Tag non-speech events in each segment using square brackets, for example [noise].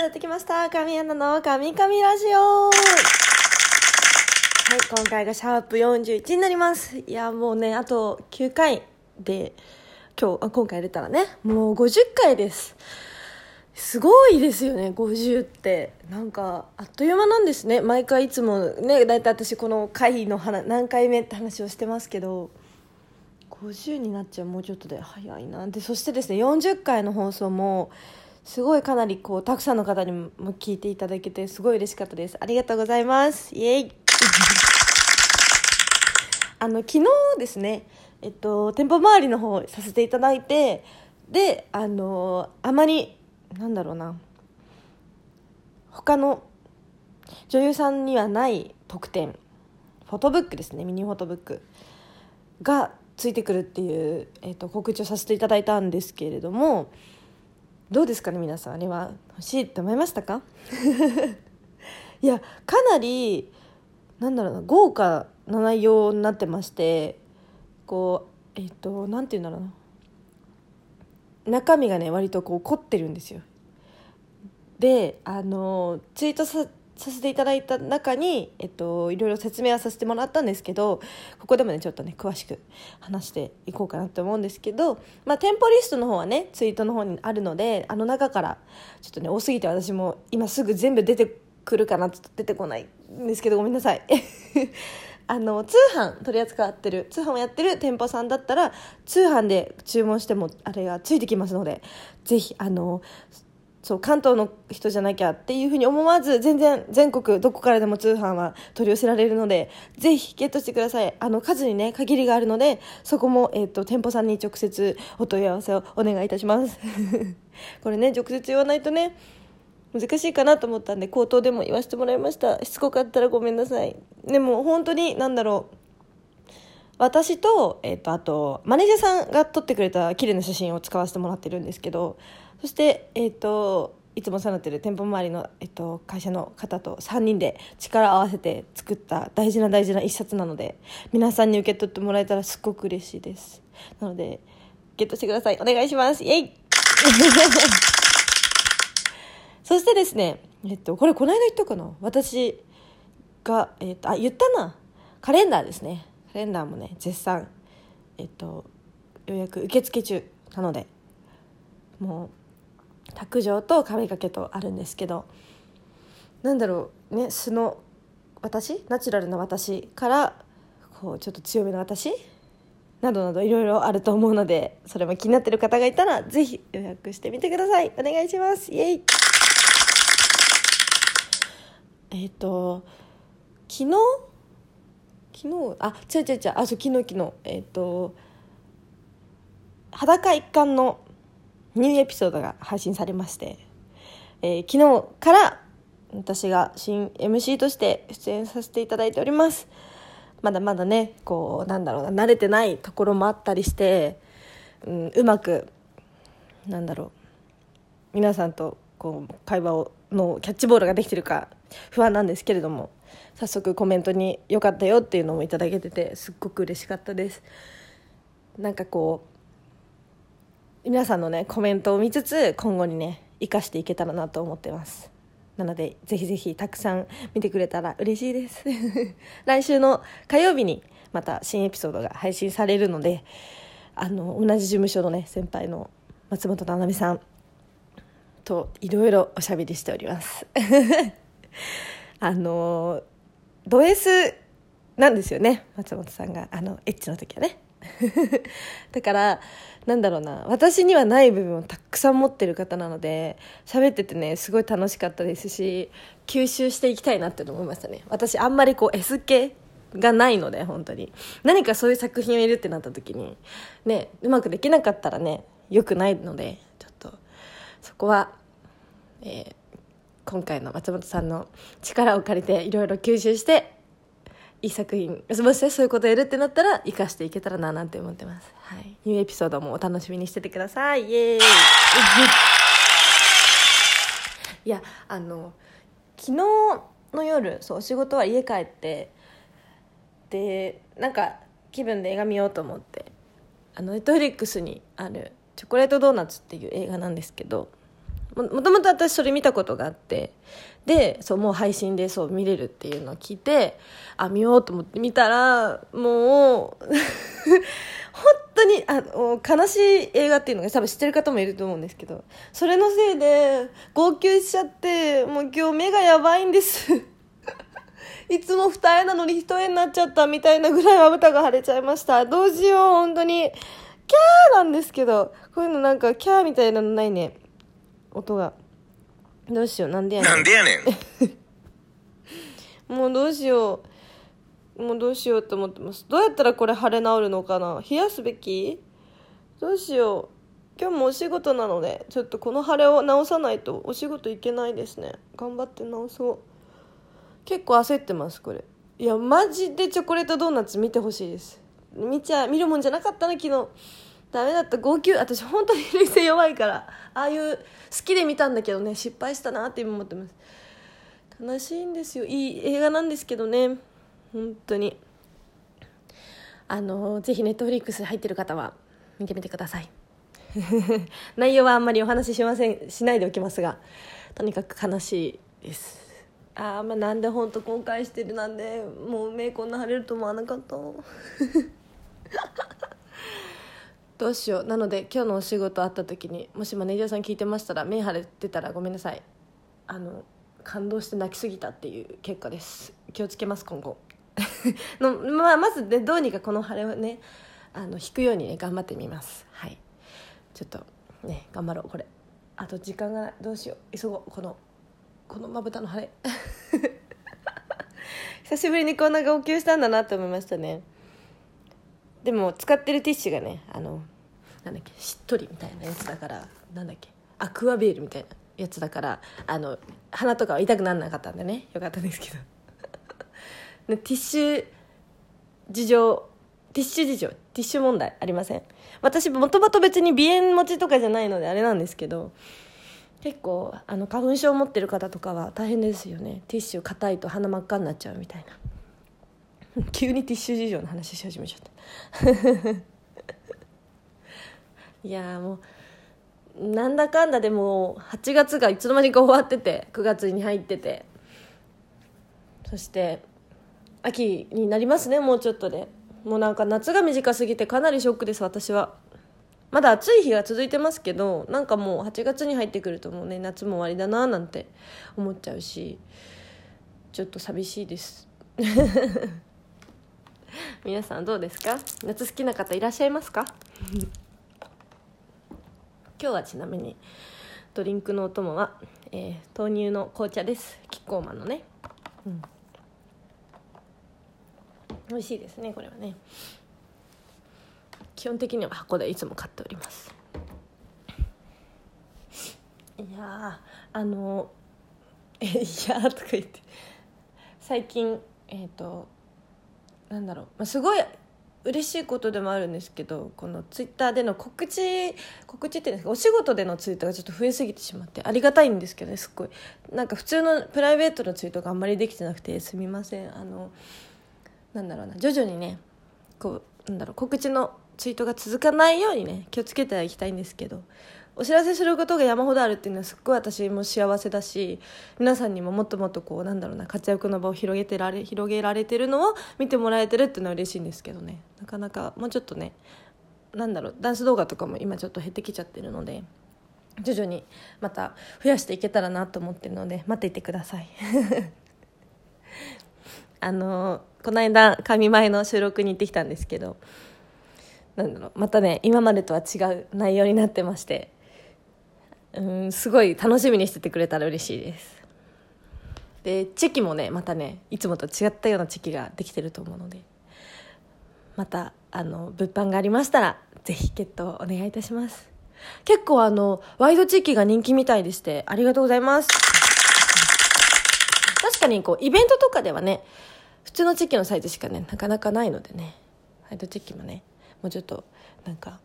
やってきました。神アナの神々ラジオ。はい今回がシャープ41になります。いやもうねあと9回で今日あ今回出たらねもう50回です。すごいですよね50って。なんかあっという間なんですね。毎回いつもね大体私この回の話何回目って話をしてますけど。50になっちゃうもうちょっとで早いな。でそしてですね40回の放送もすごいかなりこうたくさんの方にも聞いていただけてすごい嬉しかったです。ありがとうございます。イエイ。[laughs] あの昨日ですねえっと店舗周りの方させていただいてであのあまりなんだろうな。他の女優さんにはない特典。フォトブックですね。ミニフォトブック。がついてくるっていう、えー、と告知をさせていただいたんですけれどもどうですかね皆さん。あれは欲しいって思いましたか？[laughs] いやかなりなんだろうな豪華な内容になってましてこうえっ、となんて言うんだろうな。中身がね割とこう凝ってるんですよ。であのツイートささせていただいた中に、えっと、いろいろ説明はさせてもらったんですけどここでもねちょっとね詳しく話していこうかなと思うんですけど、まあ、店舗リストの方はねツイートの方にあるのであの中からちょっとね多すぎて私も今すぐ全部出てくるかなちょっと出てこないんですけどごめんなさい。[laughs] あの通販取り扱ってる通販をやってる店舗さんだったら通販で注文してもあれがついてきますのでぜひあのそう関東の人じゃなきゃっていうふうに思わず全然全国どこからでも通販は取り寄せられるのでぜひゲットしてください。あの数にね限りがあるのでそこも、えーと、店舗さんに直接お問い合わせをお願いいたします。[laughs] これね直接言わないとね難しいかなと思ったんで口頭でも言わせてもらいました。しつこかったらごめんなさい。でも本当に何だろう。私と,、えーと、あとマネージャーさんが撮ってくれた綺麗な写真を使わせてもらってるんですけどそして、えーと、いつもお世話になってる店舗周りの、えーと、会社の方と3人で力を合わせて作った大事な大事な一冊なので皆さんに受け取ってもらえたらすっごく嬉しいです。なのでゲットしてください。お願いします。イエイ！[laughs] そしてですねえっとこれこの間言ったかな？私が、えっと、あ言ったな。カレンダーですね。カレンダーもね絶賛えっと予約受付中なのでもう卓上と壁掛けとあるんですけどなんだろうね素の私ナチュラルな私からこうちょっと強めの私などなどいろいろあると思うのでそれも気になってる方がいたらぜひ予約してみてください。お願いします。イエイ。えっ、と昨日？昨日？あ違う違う違う。あそう昨日昨日。えっ、と裸一貫のニューエピソードが配信されまして、えー、昨日から私が新 MC として出演させていただいております。まだまだねこうなんだろうな慣れてないところもあったりして、うん、うまくなんだろう皆さんとこう会話をのキャッチボールができてるか不安なんですけれども早速コメントに「良かったよ」っていうのもいただけててすっごく嬉しかったです。なんかこう皆さんのねコメントを見つつ今後にね生かしていけたらなと思ってます。なのでぜひぜひたくさん見てくれたら嬉しいです。[laughs] 来週の火曜日にまた新エピソードが配信されるのであの同じ事務所のね先輩の松本七海さんといろいろおしゃべりしております。[laughs] あのド S なんですよね松本さんが。あのエッチの時はね。[laughs] だからなんだろうな私にはない部分をたくさん持ってる方なので喋っててねすごい楽しかったですし吸収していきたいなって思いましたね。私あんまりこう S 系がないので本当に。何かそういう作品を入れるってなった時にねうまくできなかったらねよくないのでちょっとそこは、えー、今回の松本さんの力を借りていろいろ吸収していい作品。もしそういうことやるってなったら生かしていけたらななんて思ってます、はい、ニューエピソードもお楽しみにしててください。イエーイ。[laughs] いやあの昨日の夜そうお仕事は家帰ってでなんか気分で映画見ようと思ってあのネットフリックスにある「チョコレートドーナツ」っていう映画なんですけどもともと私それ見たことがあってでそうもう配信でそう見れるっていうのを聞いてあ見ようと思って見たらもう [laughs] 本当にあの悲しい映画っていうのが多分知ってる方もいると思うんですけどそれのせいで号泣しちゃってもう今日目がやばいんです。[laughs] いつも二重なのに一重になっちゃったみたいなぐらいまぶたが腫れちゃいました。どうしよう本当に。キャーなんですけどこういうのなんかキャーみたいなのないね。音が。どうしようなんでやねん。なんでやねん。[laughs] もうどうしよう。もうどうしようと思ってますどうやったらこれ腫れ治るのかな。冷やすべき？どうしよう。今日もお仕事なのでちょっとこの腫れを治さないとお仕事行けないですね。頑張って治そう。結構焦ってますこれ。いやマジでチョコレートドーナツ見てほしいです。見ちゃ見るもんじゃなかったな昨日ダメだった。号泣。私本当に冷静弱いから。ああいう好きで見たんだけどね。失敗したなって今思ってます。悲しいんですよ。いい映画なんですけどね。本当に。あのぜひネットフリックス入ってる方は見てみてください。[laughs] 内容はあんまりお話ししませんしないでおきますがとにかく悲しいです。ああまあなんで本当後悔してるなんでもう目こんな腫れると思わなかった。どうしよう。なので今日のお仕事あった時にもしマネージャーさん聞いてましたら目腫れてたらごめんなさい。あの感動して泣きすぎたっていう結果です。気をつけます今後。[laughs] の、まあ、まずねどうにかこの腫れをねあの引くようにね頑張ってみます。はい。ちょっとね頑張ろうこれ。あと時間がどうしよう。急ごうこのこのまぶたの腫れ。[laughs] 久しぶりにこんな号泣したんだなって思いましたね。でも使ってるティッシュがねあのなんだっけしっとりみたいなやつだからなんだっけアクアベールみたいなやつだからあの鼻とかは痛くならなかったんでね。よかったですけど。[laughs] ティッシュ事情ティッシュ事情ティッシュ問題ありません？私もともと別に鼻炎持ちとかじゃないのであれなんですけど結構あの花粉症を持ってる方とかは大変ですよね。ティッシュ硬いと鼻真っ赤になっちゃうみたいな。[laughs] 急にティッシュ事情の話し始めちゃった。[laughs] いやもうなんだかんだでも8月がいつの間にか終わってて9月に入ってて。そして秋になりますねもうちょっとで。もうなんか夏が短すぎてかなりショックです私は。まだ暑い日が続いてますけどなんかもう8月に入ってくるともうね夏も終わりだななんて思っちゃうしちょっと寂しいです。[laughs] [laughs] 皆さんどうですか？夏好きな方いらっしゃいますか？[laughs] 今日はちなみにドリンクのお供は、えー、豆乳の紅茶です。キッコーマンのね、うん、美味しいですねこれはね。基本的には箱でいつも買っております。いやあのえ [laughs] いやとか言って。最近えっ、ー、となんだろう、まあ、すごい嬉しいことでもあるんですけどこのツイッターでの告知告知っていうんですかお仕事でのツイートがちょっと増えすぎてしまってありがたいんですけどねすっごい。なんか普通のプライベートのツイートがあんまりできてなくてすみません。あのなんだろうな徐々にねこうなんだろう告知のツイートが続かないようにね気をつけてはいきたいんですけどお知らせすることが山ほどあるっていうのはすっごい私も幸せだし皆さんにももっともっとこうなんだろうな活躍の場を広げてられ広げられてるのを [laughs] 見てもらえてるっていうのは嬉しいんですけどね。なかなかもうちょっとねなんだろうダンス動画とかも今ちょっと減ってきちゃってるので徐々にまた増やしていけたらなと思ってるので待っていてください。[laughs] あのこの間神前の収録に行ってきたんですけどなんだろう。またね今までとは違う内容になってまして。うんすごい楽しみにしててくれたら嬉しいです。でチェキもねまたねいつもと違ったようなチェキができてると思うので。またあの物販がありましたらぜひゲットお願いいたします。結構あのワイドチェキが人気みたいでしてありがとうございます。確かにこうイベントとかではね普通のチェキのサイズしかねなかなかないのでね。ワイドチェキもねもうちょっとなんか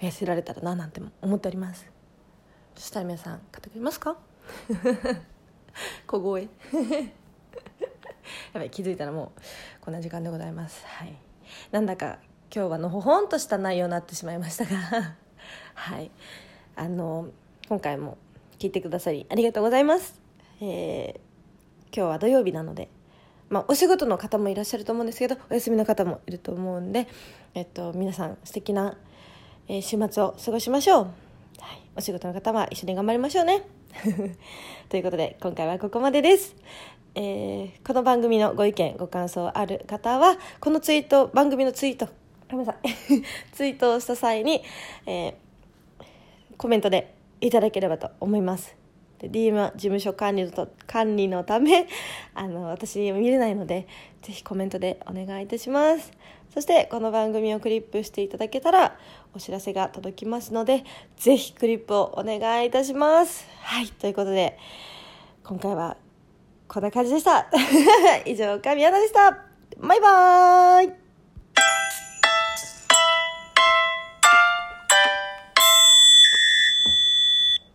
増やせられたらななんて思っております。そしたら皆さん買ってくれますか？[laughs] 小声。[laughs] やばい気づいたらもうこんな時間でございます。はい。なんだか今日はのほほんとした内容になってしまいましたが。[laughs] はい。あの今回も聞いてくださりありがとうございます、えー、今日は土曜日なのでまあ、お仕事の方もいらっしゃると思うんですけどお休みの方もいると思うんで、えっと、皆さん素敵な、え、週末を過ごしましょう、はい、お仕事の方は一緒に頑張りましょうね。[laughs] ということで今回はここまでです、えー、この番組のご意見ご感想ある方はこのツイート番組のツイートごめんなさい。[laughs] ツイートをした際に、えー、コメントでいただければと思います。で DM は事務所管理の管理のため [laughs] あの私見れないのでぜひコメントでお願いいたします。そしてこの番組をクリップしていただけたらお知らせが届きますのでぜひクリップをお願いいたします。はいということで今回はこんな感じでした。[laughs] 以上神アナでした。バイバーイ。